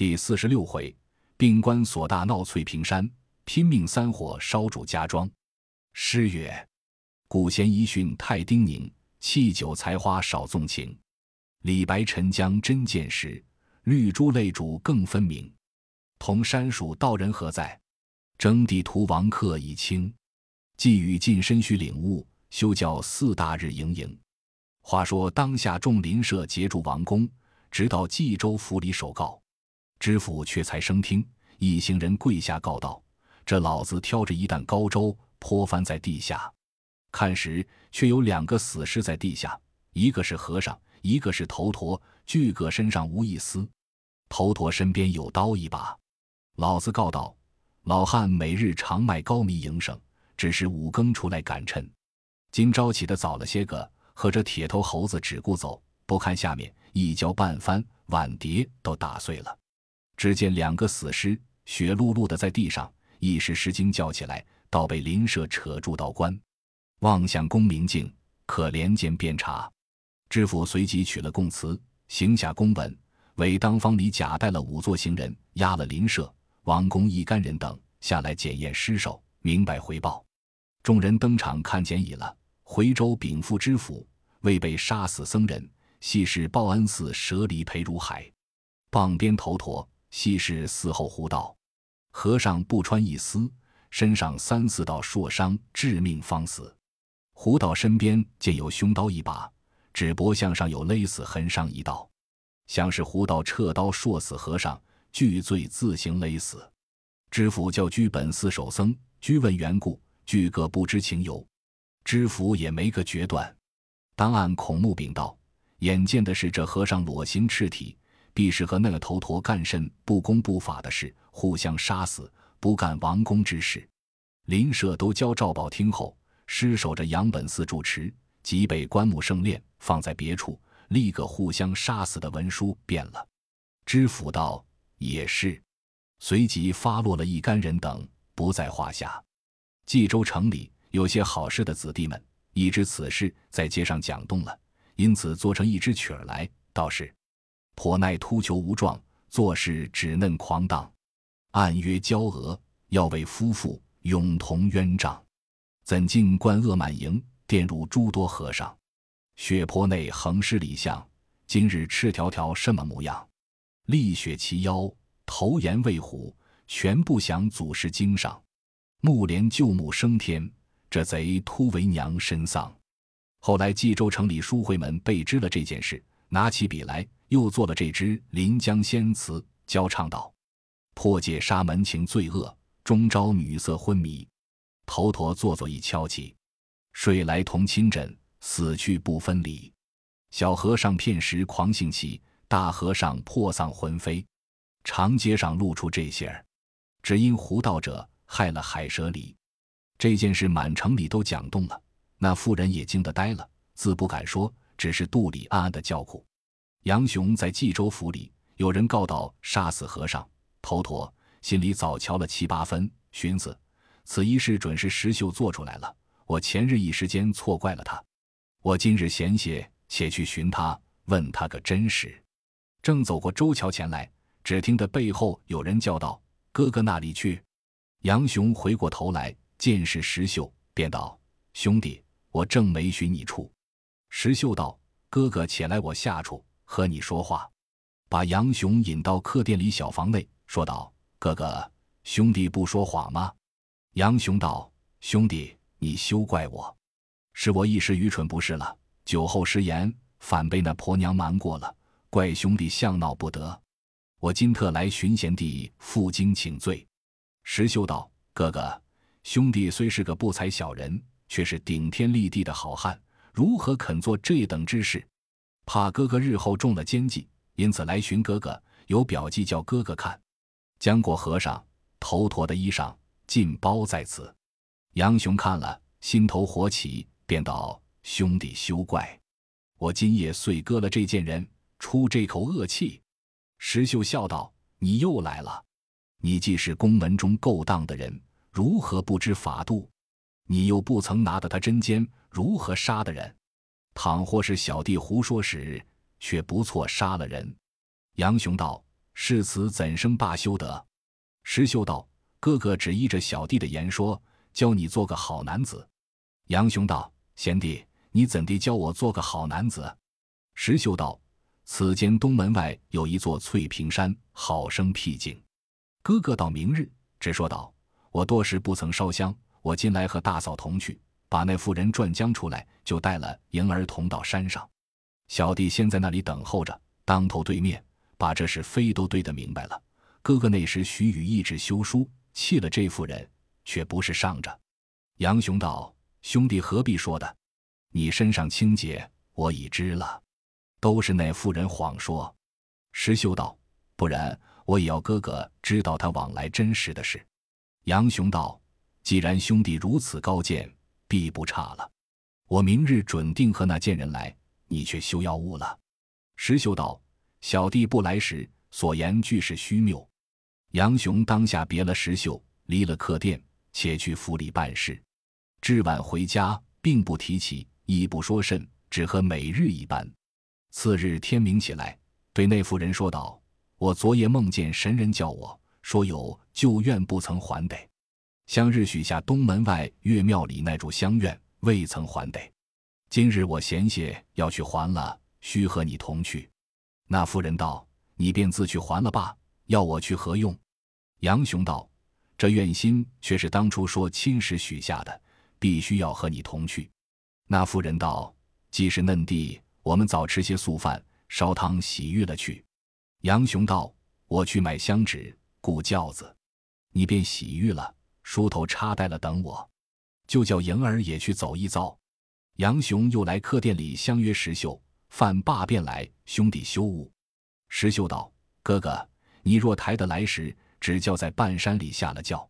第四十六回，病关索大闹翠屏山，拼命三火烧主家庄。诗曰：“古贤遗训太叮咛，弃酒才花少纵情。李白沉江真见识，绿珠泪主更分明。同山蜀道人何在？征地图王客已清。寄语近身须领悟，休教四大日营营。”话说当下众邻舍结住王公，直到冀州府里首告。知府却才生听，一行人跪下告道：“这老子挑着一担高粥泼翻在地下，看时却有两个死尸在地下，一个是和尚，一个是头陀，巨个身上无一丝。头陀身边有刀一把。老子告道：老汉每日常卖高米营生，只是五更出来赶趁，今朝起的早了些个。”和这铁头猴子只顾走，不看下面，一跤半翻，碗碟都打碎了。只见两个死尸血漉漉的在地上，一时失惊叫起来，倒被邻舍扯住道观。望向公明镜，可怜见便查。知府随即取了供词，行下公文，为当方里假带了五座行人，押了邻舍、王公一干人等下来检验尸首，明白回报。众人登场看检已了，回州禀赋知府。未被杀死僧人，系是报恩寺舍里裴如海，傍边头陀，系是寺后胡道。和尚不穿一丝，身上三四道硕伤，致命方死。胡道身边见有凶刀一把，指脖项上有勒死痕伤一道，像是胡道撤刀硕死和尚，具罪自行勒死。知府叫居本寺守僧，居问缘故，俱各不知情由。知府也没个决断。当案孔目禀道：“眼见的是这和尚裸形赤体，必是和那个头陀干甚不公不法的事，互相杀死，不干王公之事。”邻舍都交赵宝听后，尸守着杨本寺住持，即被棺木圣殓，放在别处，立个互相杀死的文书变了。知府道：“也是。”随即发落了一干人等，不在话下。冀州城里有些好事的子弟们。已知此事在街上讲动了，因此做成一支曲儿来，道是：颇耐秃裘无状，做事只嫩狂荡。暗约娇娥，要为夫妇永同冤账。怎竟官恶满盈，玷辱诸多和尚？血泊内横尸李相，今日赤条条什么模样？立雪其腰，头颜未虎，全不降祖师经上。木莲旧木升天。这贼突为娘身丧，后来冀州城里书会们被知了这件事，拿起笔来，又做了这支《临江仙词》，交唱道：“破戒杀门情罪恶，终招女色昏迷。头陀坐坐一敲起，睡来同亲枕，死去不分离。小和尚片时狂性起，大和尚破丧魂飞。长街上露出这些儿，只因胡道者害了海蛇离。”这件事满城里都讲动了，那妇人也惊得呆了，自不敢说，只是肚里暗暗的叫苦。杨雄在冀州府里，有人告道杀死和尚头陀，心里早瞧了七八分，寻思此一事准是石秀做出来了。我前日一时间错怪了他，我今日闲些，且去寻他，问他个真实。正走过周桥前来，只听得背后有人叫道：“哥哥那里去？”杨雄回过头来。见是石秀，便道：“兄弟，我正没寻你处。”石秀道：“哥哥且来我下处和你说话。”把杨雄引到客店里小房内，说道：“哥哥，兄弟不说谎吗？”杨雄道：“兄弟，你休怪我，是我一时愚蠢不是了。酒后失言，反被那婆娘瞒过了，怪兄弟相闹不得。我今特来寻贤弟负荆请罪。”石秀道：“哥哥。”兄弟虽是个不才小人，却是顶天立地的好汉，如何肯做这等之事？怕哥哥日后中了奸计，因此来寻哥哥，有表记叫哥哥看。江果和尚头陀的衣裳尽包在此。杨雄看了，心头火起，便道：“兄弟休怪，我今夜遂割了这件人，出这口恶气。”石秀笑道：“你又来了，你既是宫门中勾当的人。”如何不知法度？你又不曾拿得他针尖，如何杀的人？倘或是小弟胡说时，却不错杀了人。杨雄道：“誓此怎生罢休得？”石秀道：“哥哥只依着小弟的言说，教你做个好男子。”杨雄道：“贤弟，你怎地教我做个好男子？”石秀道：“此间东门外有一座翠屏山，好生僻静。哥哥到明日，只说道：我多时不曾烧香，我今来和大嫂同去，把那妇人转将出来，就带了莹儿同到山上。小弟先在那里等候着，当头对面，把这事非都对得明白了。哥哥那时许与意志修书，弃了这妇人，却不是上着。”杨雄道：“兄弟何必说的？你身上清洁，我已知了。”都是那妇人谎说，石秀道：“不然，我也要哥哥知道他往来真实的事。”杨雄道：“既然兄弟如此高见，必不差了。我明日准定和那贱人来，你却休要误了。”石秀道：“小弟不来时，所言俱是虚谬。”杨雄当下别了石秀，离了客店，且去府里办事。至晚回家，并不提起，亦不说甚，只和每日一般。次日天明起来，对那妇人说道：“我昨夜梦见神人叫我说有旧怨不曾还得，向日许下东门外岳庙里那株香愿未曾还得。今日我闲些要去还了，须和你同去。”那妇人道：“你便自去还了吧，要我去何用？”杨雄道：“这愿心却是当初说亲时许下的，必须要和你同去。”那妇人道：“既是嫩弟。”我们早吃些素饭，烧汤洗浴了去。杨雄道：“我去买香纸，雇轿子，你便洗浴了，梳头插戴了，等我。就叫莹儿也去走一遭。”杨雄又来客店里相约石秀，饭罢便来，兄弟休误。石秀道：“哥哥，你若抬得来时，只叫在半山里下了轿，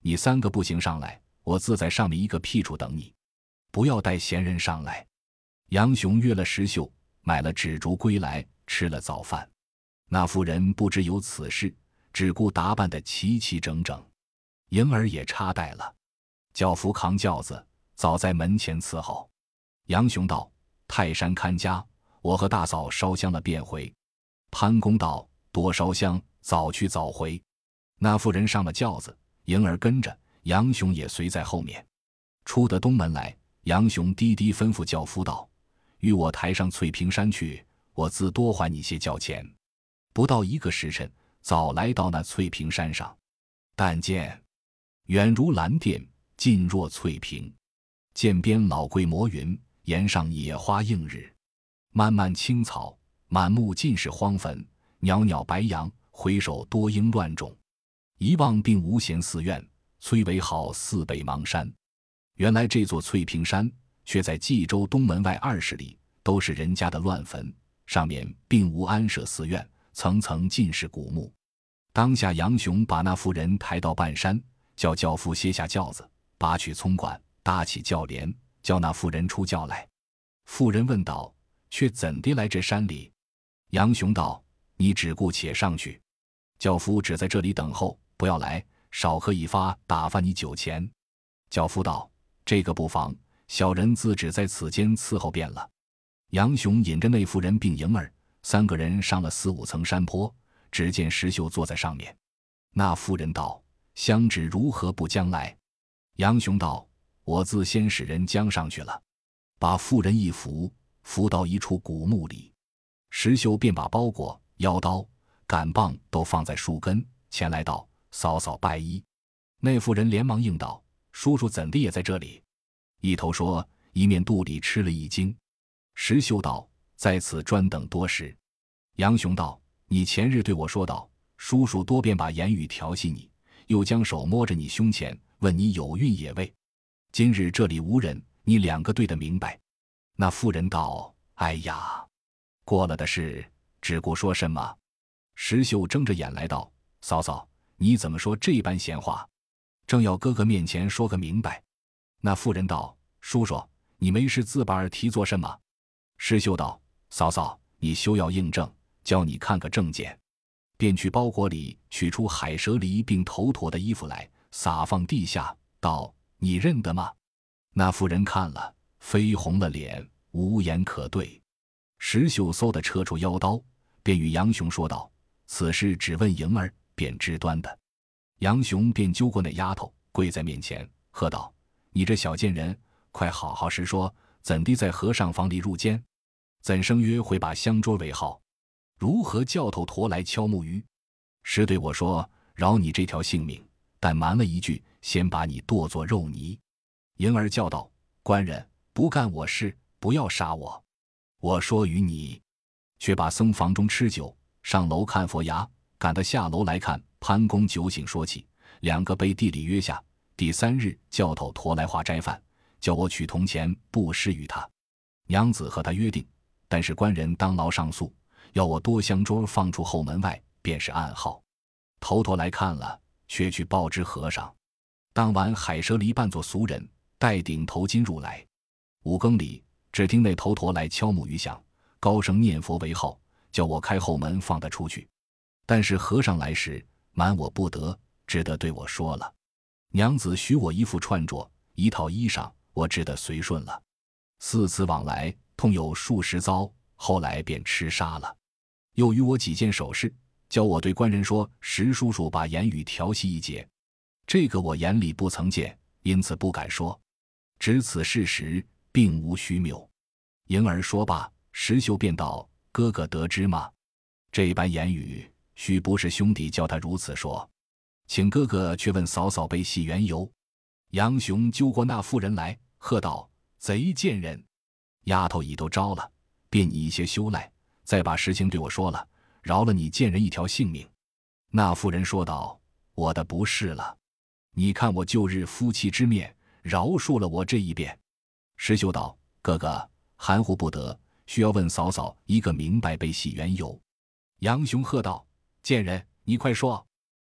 你三个步行上来，我自在上面一个僻处等你，不要带闲人上来。”杨雄约了石秀，买了纸烛归来，吃了早饭。那妇人不知有此事，只顾打扮得齐齐整整。莹儿也插袋了，轿夫扛轿子，早在门前伺候。杨雄道：“泰山看家，我和大嫂烧香了便回。”潘公道：“多烧香，早去早回。”那妇人上了轿子，莹儿跟着，杨雄也随在后面。出得东门来，杨雄低低吩咐轿夫道。与我抬上翠屏山去，我自多还你些轿钱。不到一个时辰，早来到那翠屏山上。但见远如蓝靛，近若翠屏。涧边老桂摩云，岩上野花映日。漫漫青草，满目尽是荒坟。袅袅白杨，回首多应乱种。一望并无闲寺院，崔为好似北邙山。原来这座翠屏山。却在冀州东门外二十里，都是人家的乱坟，上面并无安舍寺院，层层尽是古墓。当下杨雄把那妇人抬到半山，叫轿夫歇下轿子，拔取葱管，搭起轿帘，叫那妇人出轿来。妇人问道：“却怎地来这山里？”杨雄道：“你只顾且上去，轿夫只在这里等候，不要来，少喝一发，打发你酒钱。”轿夫道：“这个不妨。”小人自只在此间伺候便了。杨雄引着那妇人并迎儿三个人上了四五层山坡，只见石秀坐在上面。那妇人道：“相纸如何不将来？”杨雄道：“我自先使人将上去了。”把妇人一扶，扶到一处古墓里。石秀便把包裹、腰刀、杆棒都放在树根，前来道：“嫂嫂拜衣。”那妇人连忙应道：“叔叔怎的也在这里？”一头说，一面肚里吃了一惊。石秀道：“在此专等多时。”杨雄道：“你前日对我说道，叔叔多便把言语调戏你，又将手摸着你胸前，问你有孕也未？今日这里无人，你两个对得明白。”那妇人道：“哎呀，过了的事，只顾说什么？”石秀睁着眼来道：“嫂嫂，你怎么说这般闲话？正要哥哥面前说个明白。”那妇人道：“叔叔，你没事自把耳提做什么？”石秀道：“嫂嫂，你休要应证，教你看个证件。”便去包裹里取出海蛇梨并头陀的衣服来，撒放地下，道：“你认得吗？”那妇人看了，绯红了脸，无言可对。石秀嗖的撤出腰刀，便与杨雄说道：“此事只问莹儿，便知端的。”杨雄便揪过那丫头，跪在面前，喝道：“你这小贱人，快好好实说，怎地在和尚房里入监？怎生约会把香桌为号？如何叫头陀来敲木鱼？师对我说，饶你这条性命，但瞒了一句，先把你剁作肉泥。”莹儿叫道：“官人不干我事，不要杀我。我说与你，却把僧房中吃酒，上楼看佛牙，赶得下楼来看。”潘公酒醒说起，两个被地里约下。第三日教头驮来化斋饭，叫我取铜钱布施于他。娘子和他约定，但是官人当牢上诉，要我多香桌放出后门外，便是暗号。头陀来看了，却去报知和尚。当晚海蛇离扮作俗人，戴顶头巾入来。五更里，只听那头陀来敲木鱼响，高声念佛为号，叫我开后门放他出去。但是和尚来时。瞒我不得，只得对我说了。娘子许我一副串着，一套衣裳，我只得随顺了。四次往来，痛有数十遭，后来便吃杀了。又与我几件首饰，教我对官人说：“石叔叔把言语调戏一节。”这个我眼里不曾见，因此不敢说。只此事实，并无虚谬。莹儿说罢，石秀便道：“哥哥得知吗？这般言语。”须不是兄弟叫他如此说，请哥哥去问嫂嫂被戏缘由。杨雄揪过那妇人来，喝道：“贼贱人！丫头已都招了，便你一些羞赖，再把实情对我说了，饶了你贱人一条性命。”那妇人说道：“我的不是了，你看我旧日夫妻之面，饶恕了我这一遍。”石秀道：“哥哥含糊不得，需要问嫂嫂一个明白被戏缘由。”杨雄喝道。贱人，你快说！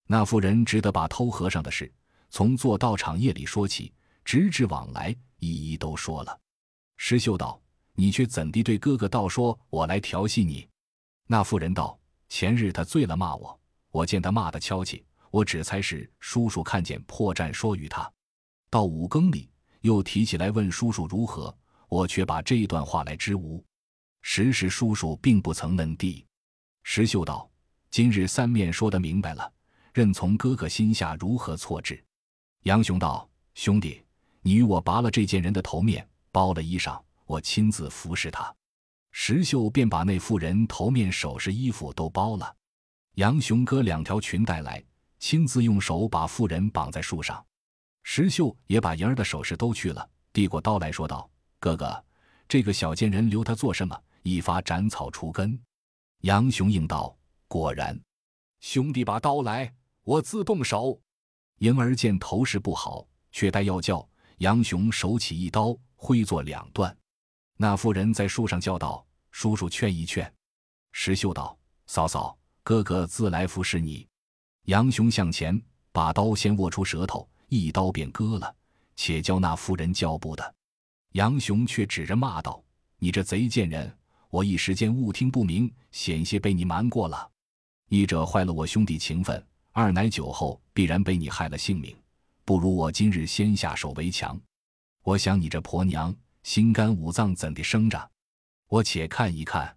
那妇人只得把偷和尚的事，从做道场夜里说起，直至往来，一一都说了。石秀道：“你却怎地对哥哥道说，我来调戏你？”那妇人道：“前日他醉了骂我，我见他骂得悄气，我只猜是叔叔看见破绽说与他。到五更里，又提起来问叔叔如何，我却把这一段话来支吾。实时叔叔并不曾嫩地。”石秀道。今日三面说得明白了，任从哥哥心下如何错置。杨雄道：“兄弟，你与我拔了这件人的头面，包了衣裳，我亲自服侍他。”石秀便把那妇人头面、首饰、衣服都包了。杨雄割两条裙带来，亲自用手把妇人绑在树上。石秀也把莹儿的首饰都去了，递过刀来说道：“哥哥，这个小贱人留他做什么？一发斩草除根。”杨雄应道。果然，兄弟把刀来，我自动手。莹儿见头势不好，却待要叫。杨雄手起一刀，挥作两段。那妇人在树上叫道：“叔叔劝一劝。”石秀道：“嫂嫂，哥哥自来服侍你。”杨雄向前，把刀先握出舌头，一刀便割了，且教那妇人叫不得。杨雄却指着骂道：“你这贼贱人！我一时间误听不明，险些被你瞒过了。”一者坏了我兄弟情分，二乃酒后必然被你害了性命，不如我今日先下手为强。我想你这婆娘心肝五脏怎地生着？我且看一看。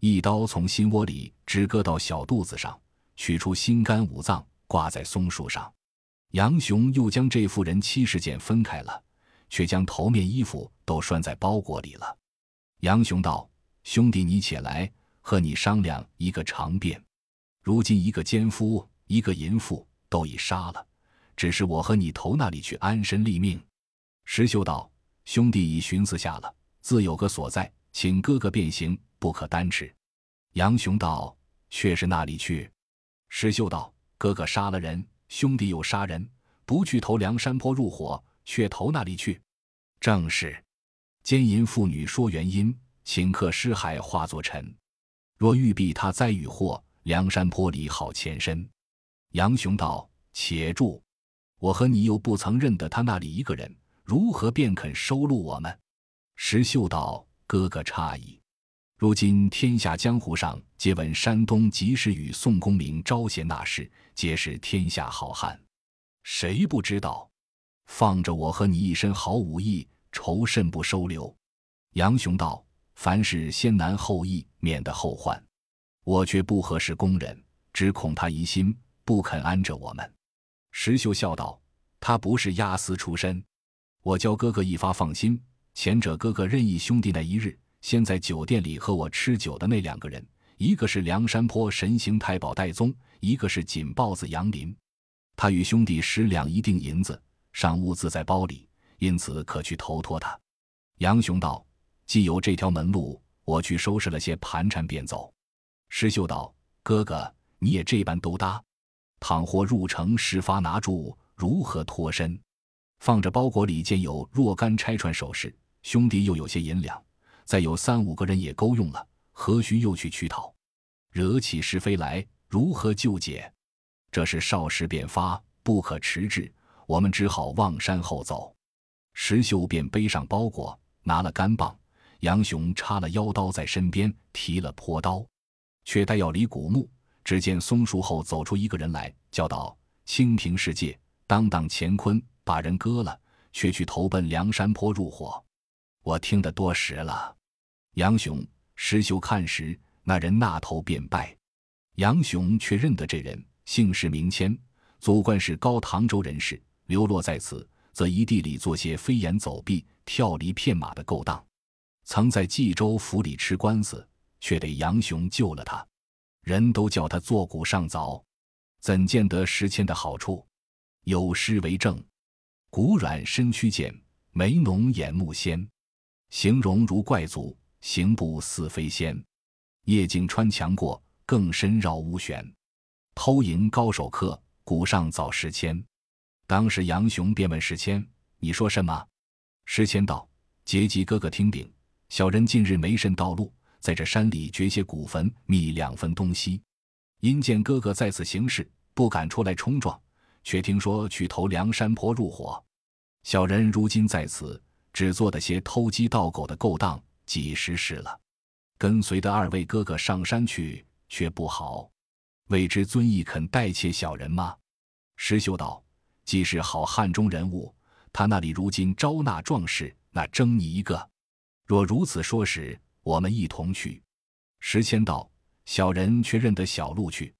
一刀从心窝里直割到小肚子上，取出心肝五脏，挂在松树上。杨雄又将这妇人七十件分开了，却将头面衣服都拴在包裹里了。杨雄道：“兄弟，你且来，和你商量一个长辩。”如今一个奸夫，一个淫妇，都已杀了，只是我和你投那里去安身立命。石秀道：“兄弟已寻思下了，自有个所在，请哥哥便行，不可单持。”杨雄道：“却是那里去？”石秀道：“哥哥杀了人，兄弟又杀人，不去投梁山坡入伙，却投那里去？正是，奸淫妇女说原因，顷刻尸骸化作尘。若欲避他灾与祸。”梁山坡里好前身，杨雄道：“且住！我和你又不曾认得他那里一个人，如何便肯收录我们？”石秀道：“哥哥诧异，如今天下江湖上皆闻山东及时雨宋公明招贤纳士，皆是天下好汉，谁不知道？放着我和你一身好武艺，仇甚不收留？”杨雄道：“凡事先难后易，免得后患。”我却不合适工人，只恐他疑心，不肯安着我们。石秀笑道：“他不是押司出身，我教哥哥一发放心。前者哥哥任意兄弟那一日，先在酒店里和我吃酒的那两个人，一个是梁山坡神行太保戴宗，一个是锦豹子杨林。他与兄弟十两一锭银子，尚物自在包里，因此可去投托他。”杨雄道：“既有这条门路，我去收拾了些盘缠便走。”石秀道：“哥哥，你也这般都搭？倘或入城事发拿住，如何脱身？”放着包裹里见有若干拆穿首饰，兄弟又有些银两，再有三五个人也够用了，何须又去取讨？惹起是非来，如何救解？这是少时便发，不可迟滞。我们只好望山后走。石秀便背上包裹。拿了干棒，杨雄插了腰刀在身边，提了坡刀，却待要离古墓，只见松树后走出一个人来，叫道：“清平世界，当当乾坤，把人割了，却去投奔梁山坡入伙。”我听得多时了。杨雄、石秀看时，那人那头便拜。杨雄却认得这人，姓氏名谦，祖贯是高唐州人士，流落在此。则一地里做些飞檐走壁、跳离骗马的勾当，曾在冀州府里吃官司，却得杨雄救了他。人都叫他坐骨上凿，怎见得石谦的好处？有诗为证：骨软身躯健，眉浓眼目鲜，形容如怪族，行步似飞仙。夜景穿墙过，更深绕屋悬。偷营高手客，骨上早时迁。当时杨雄便问时迁：“你说什么？”时迁道：“结吉哥哥听禀，小人近日没甚道路，在这山里掘些古坟，觅两分东西。因见哥哥在此行事，不敢出来冲撞，却听说去投梁山坡入伙。小人如今在此，只做的些偷鸡盗狗的勾当，几时事了？跟随的二位哥哥上山去，却不好。未知尊义肯代妾小人吗？”石秀道。既是好汉中人物，他那里如今招纳壮士，那争你一个。若如此说时，我们一同去。石谦道：“小人却认得小路去。”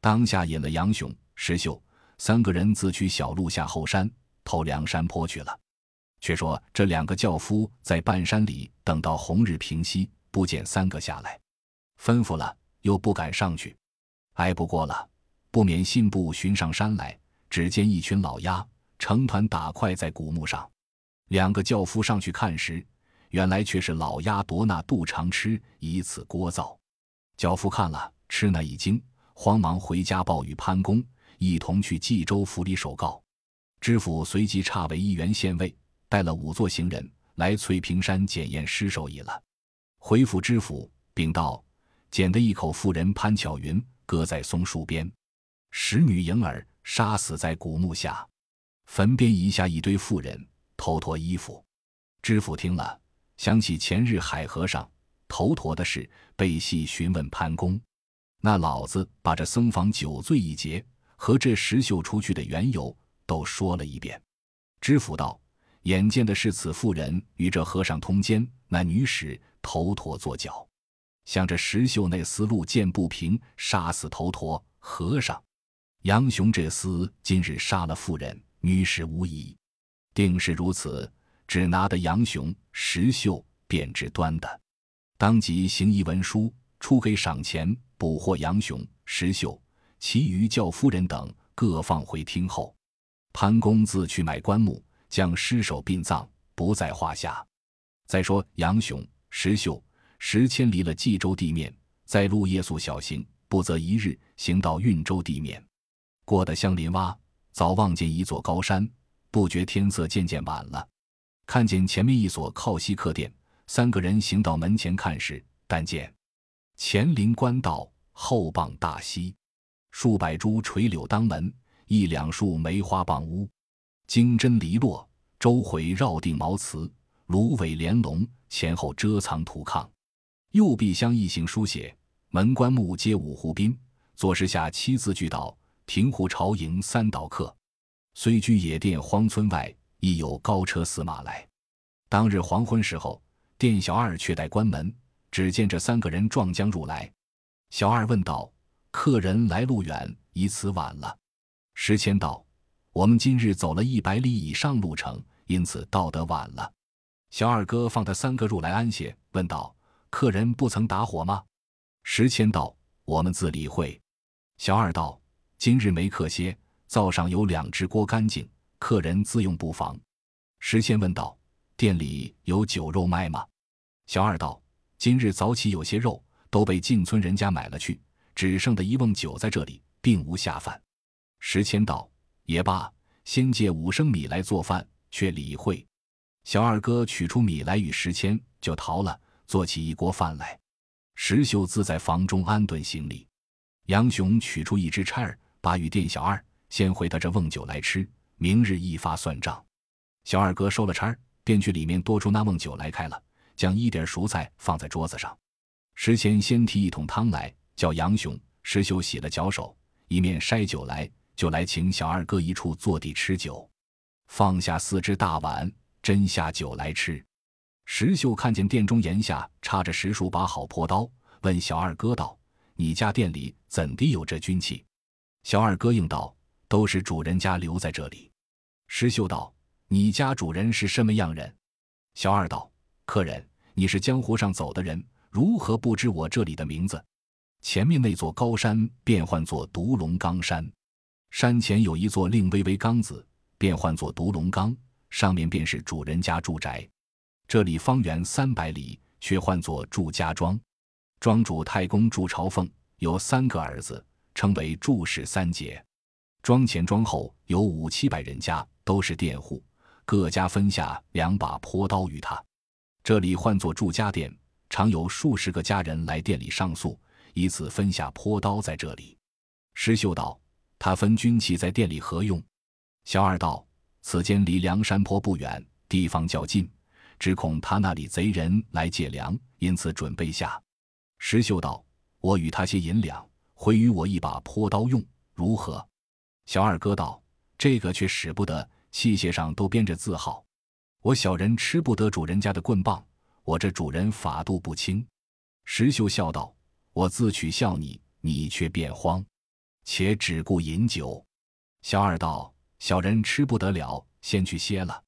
当下引了杨雄、石秀三个人自取小路下后山，投梁山坡去了。却说这两个轿夫在半山里等到红日平西，不见三个下来，吩咐了，又不敢上去，挨不过了，不免信步寻上山来。只见一群老鸦成团打块在古墓上，两个轿夫上去看时，原来却是老鸦夺那肚肠吃，以此聒噪。轿夫看了，吃那一惊，慌忙回家报与潘公，一同去冀州府里守告。知府随即差为一员县尉，带了五座行人来翠屏山检验尸首已了。回府知府禀道：捡得一口妇人潘巧云，搁在松树边，使女迎儿。杀死在古墓下，坟边遗下一堆妇人头陀衣服。知府听了，想起前日海和尚头陀的事，背细询问潘公。那老子把这僧房酒醉一劫和这石秀出去的缘由都说了一遍。知府道：“眼见的是此妇人与这和尚通奸，那女使头陀作脚，想着石秀那思路见不平，杀死头陀和尚。”杨雄这厮今日杀了妇人，女使无疑，定是如此。只拿得杨雄、石秀，便知端的。当即行一文书，出给赏钱，捕获杨雄、石秀，其余叫夫人等各放回厅后。潘公自去买棺木，将尸首殡葬，不在话下。再说杨雄、石秀，石千离了冀州地面，在路夜宿小行，不则一日行到运州地面。过得香林洼，早望见一座高山，不觉天色渐渐晚了。看见前面一所靠西客店，三个人行到门前看时，但见前临官道，后傍大溪，数百株垂柳当门，一两树梅花傍屋，金针篱落，周回绕定茅茨，芦苇连笼，前后遮藏土炕。右壁相一行书写：“门关木皆五湖滨。”左石下七字俱道。庭湖朝迎三岛客，虽居野店荒村外，亦有高车司马来。当日黄昏时候，店小二却待关门，只见这三个人撞将入来。小二问道：“客人来路远，以此晚了。”石谦道：“我们今日走了一百里以上路程，因此到得晚了。”小二哥放他三个入来安歇，问道：“客人不曾打火吗？”石谦道：“我们自理会。”小二道：“今日没客歇，灶上有两只锅干净，客人自用不妨。”石谦问道：“店里有酒肉卖吗？”小二道：“今日早起有些肉，都被进村人家买了去，只剩的一瓮酒在这里，并无下饭。”石谦道：“也罢，先借五升米来做饭，却理会。”小二哥取出米来与石谦，就逃了，做起一锅饭来。石秀自在房中安顿行李。杨雄取出一支钗儿，把与店小二先回他这瓮酒来吃，明日一发算账。小二哥收了钗儿，便去里面多出那瓮酒来开了，将一点熟菜放在桌子上。石谦先提一桶汤来，叫杨雄、石秀洗了脚手，一面筛酒来，就来请小二哥一处坐地吃酒，放下四只大碗。斟下酒来吃，石秀看见店中檐下插着十数把好破刀，问小二哥道：“你家店里怎地有这军器？”小二哥应道：“都是主人家留在这里。”石秀道：“你家主人是什么样人？”小二道：“客人，你是江湖上走的人，如何不知我这里的名字？前面那座高山便唤作独龙冈山，山前有一座令微微冈子，便唤作独龙冈。”上面便是主人家住宅，这里方圆三百里，却唤作祝家庄。庄主太公祝朝奉有三个儿子，称为祝氏三杰。庄前庄后有五七百人家，都是佃户，各家分下两把朴刀于他。这里唤作祝家店，常有数十个家人来店里上宿，以此分下坡刀在这里。石秀道：“他分军器在店里何用？”小二道。此间离梁山坡不远，地方较近，只恐他那里贼人来借粮，因此准备下。石秀道：“我与他些银两，回与我一把朴刀用，如何？”小二哥道：“这个却使不得，器械上都编着字号，我小人吃不得主人家的棍棒，我这主人法度不轻。”石秀笑道：“我自取笑你，你却变慌，且只顾饮酒。”小二道。小人吃不得了，先去歇了。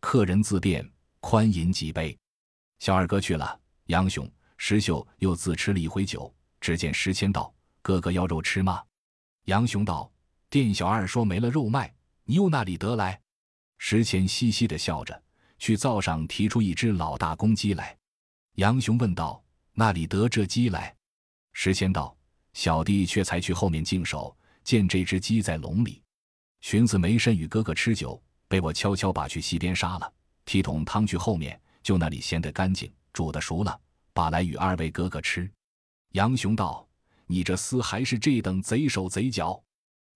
客人自便，宽饮几杯。小二哥去了，杨雄、石秀又自吃了一回酒。只见石谦道：“哥哥要肉吃吗？”杨雄道：“店小二说没了肉卖，你又那里得来？”石谦嘻嘻的笑着，去灶上提出一只老大公鸡来。杨雄问道：“那里得这鸡来？”时迁道：“小弟却才去后面净手，见这只鸡在笼里。”寻思没甚与哥哥吃酒，被我悄悄把去溪边杀了，提桶汤去后面，就那里鲜得干净，煮的熟了，把来与二位哥哥吃。杨雄道：“你这厮还是这等贼手贼脚。”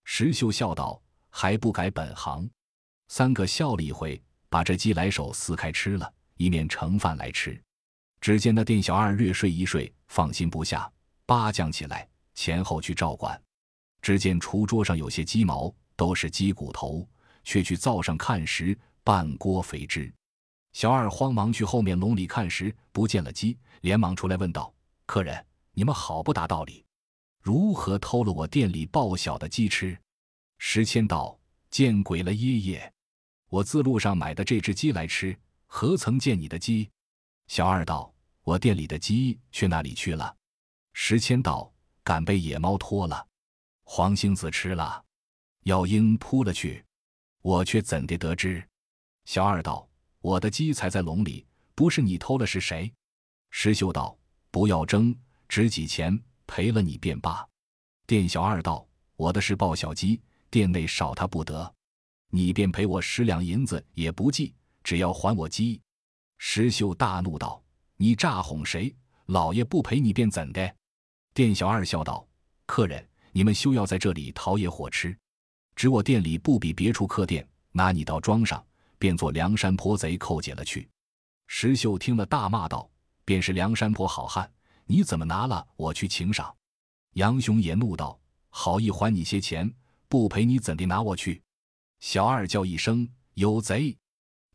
石秀笑道：“还不改本行。”三个笑了一回，把这鸡来手撕开吃了，一面盛饭来吃。只见那店小二略睡一睡，放心不下，八将起来前后去照管。只见厨桌上有些鸡毛。都是鸡骨头，却去灶上看时，半锅肥汁。小二慌忙去后面笼里看时，不见了鸡，连忙出来问道：“客人，你们好不达道理，如何偷了我店里报晓的鸡吃？”石谦道：“见鬼了，爷爷！我自路上买的这只鸡来吃，何曾见你的鸡？”小二道：“我店里的鸡去哪里去了？”石谦道：“敢被野猫拖了，黄星子吃了。”药鹰扑了去，我却怎地得知？小二道：“我的鸡才在笼里，不是你偷了是谁？”石秀道：“不要争，值几钱赔了你便罢。”店小二道：“我的是抱小鸡，店内少他不得，你便赔我十两银子也不计，只要还我鸡。”石秀大怒道：“你诈哄谁？老爷不赔你便怎的？”店小二笑道：“客人，你们休要在这里讨野火吃。”只我店里不比别处客店，拿你到庄上，便做梁山坡贼寇解了去。石秀听了，大骂道：“便是梁山坡好汉，你怎么拿了我去请赏？”杨雄也怒道：“好意还你些钱，不赔你怎地拿我去？”小二叫一声：“有贼！”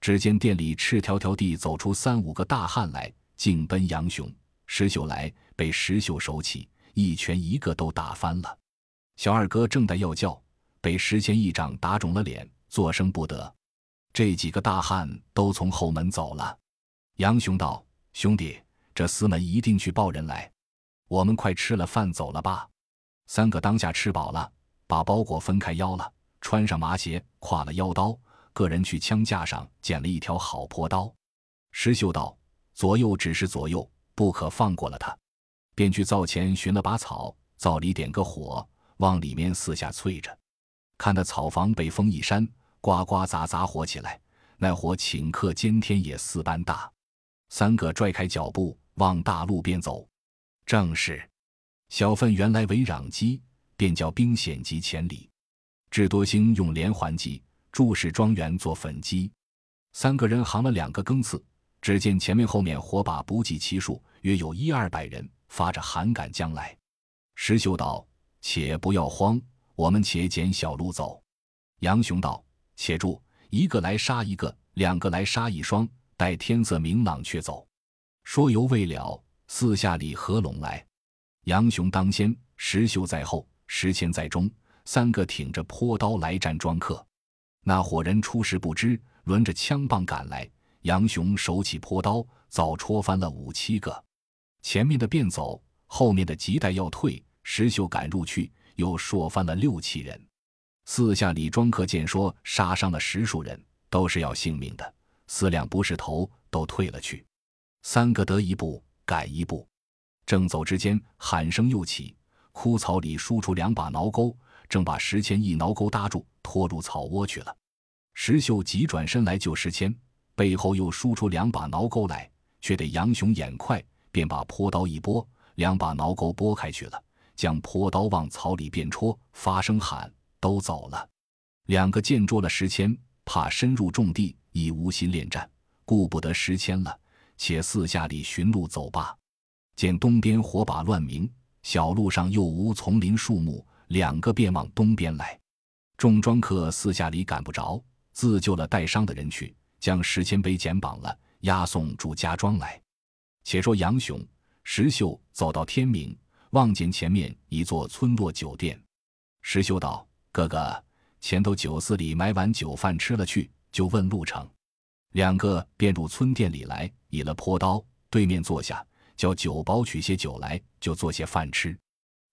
只见店里赤条条地走出三五个大汉来，竟奔杨雄、石秀来，被石秀手起，一拳一个都打翻了。小二哥正在要叫，被石谦一掌打肿了脸，作声不得。这几个大汉都从后门走了。杨雄道：“兄弟，这司门一定去报人来，我们快吃了饭走了吧。”三个当下吃饱了，把包裹分开腰了，穿上麻鞋，挎了腰刀，个人去枪架上捡了一条好破刀。石秀道：“左右只是左右，不可放过了他。”便去灶前寻了把草，灶里点个火，往里面四下淬着，看那草房被风一扇，呱呱杂杂火起来，那火顷刻间天也似般大。三个拽开脚步往大路边走，正是小份原来为壤机，便叫兵险及千里。智多星用连环计，注视庄园做粉机。三个人行了两个更次，只见前面后面火把不计其数，约有一二百人，发着寒赶将来。石秀道：“且不要慌，我们且捡小路走。”杨雄道：“且住，一个来杀一个，两个来杀一双。”待天色明朗，却走。说犹未了，四下里合拢来，杨雄当先，石秀在后，石谦在中，三个挺着坡刀来战庄客。那伙人初时不知，轮着枪棒赶来。杨雄手起坡刀，早戳翻了五七个。前面的便走，后面的急待要退。石秀赶入去，又说翻了六七人。四下里庄客见说杀伤了十数人，都是要性命的。四两不是头，都退了去。三个得一步，赶一步。正走之间，喊声又起，枯草里输出两把挠钩，正把石谦一挠钩搭住，拖入草窝去了。石秀急转身来救石谦，背后又输出两把挠钩来，却得杨雄眼快，便把坡刀一拨，两把挠钩拨开去了，将坡刀往草里便戳，发声喊，都走了。两个见捉了石谦，怕深入重地。已无心恋战，顾不得时迁了，且四下里寻路走罢。见东边火把乱鸣，小路上又无丛林树木，两个便往东边来。众庄客四下里赶不着，自救了带伤的人去，将石谦背捡绑了，押送住家庄来。且说杨雄、石秀走到天明，望见前面一座村落酒店。石秀道：“哥哥，前头酒肆里买碗酒饭吃了去。”就问路程，两个便入村店里来，倚了坡刀，对面坐下，叫酒保取些酒来，就做些饭吃。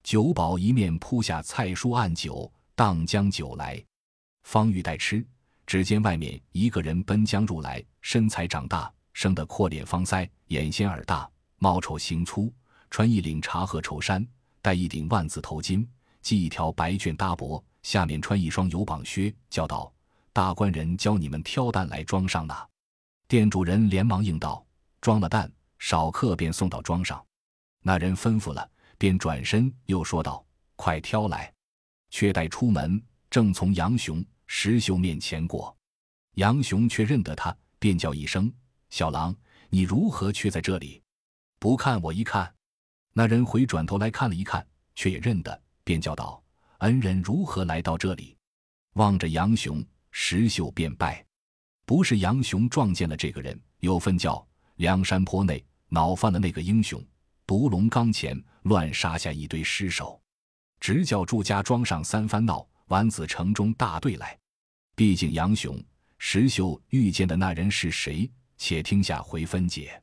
酒保一面铺下菜蔬按酒，当将酒来，方欲待吃，只见外面一个人奔将入来，身材长大，生得阔脸方腮，眼尖耳大，貌丑形粗，穿一领茶褐绸衫，戴一顶万字头巾，系一条白绢搭脖，下面穿一双有绑靴，叫道。大官人教你们挑担来装上呢，店主人连忙应道：“装了担，少客便送到庄上。”那人吩咐了，便转身又说道：“快挑来！”却待出门，正从杨雄、石秀面前过，杨雄却认得他，便叫一声：“小狼，你如何却在这里？不看我一看。”那人回转头来看了一看，却也认得，便叫道：“恩人如何来到这里？”望着杨雄。石秀便拜，不是杨雄撞见了这个人，有份叫梁山坡内恼犯了那个英雄，独龙冈前乱杀下一堆尸首，直叫祝家庄上三番闹，丸子城中大队来。毕竟杨雄、石秀遇见的那人是谁？且听下回分解。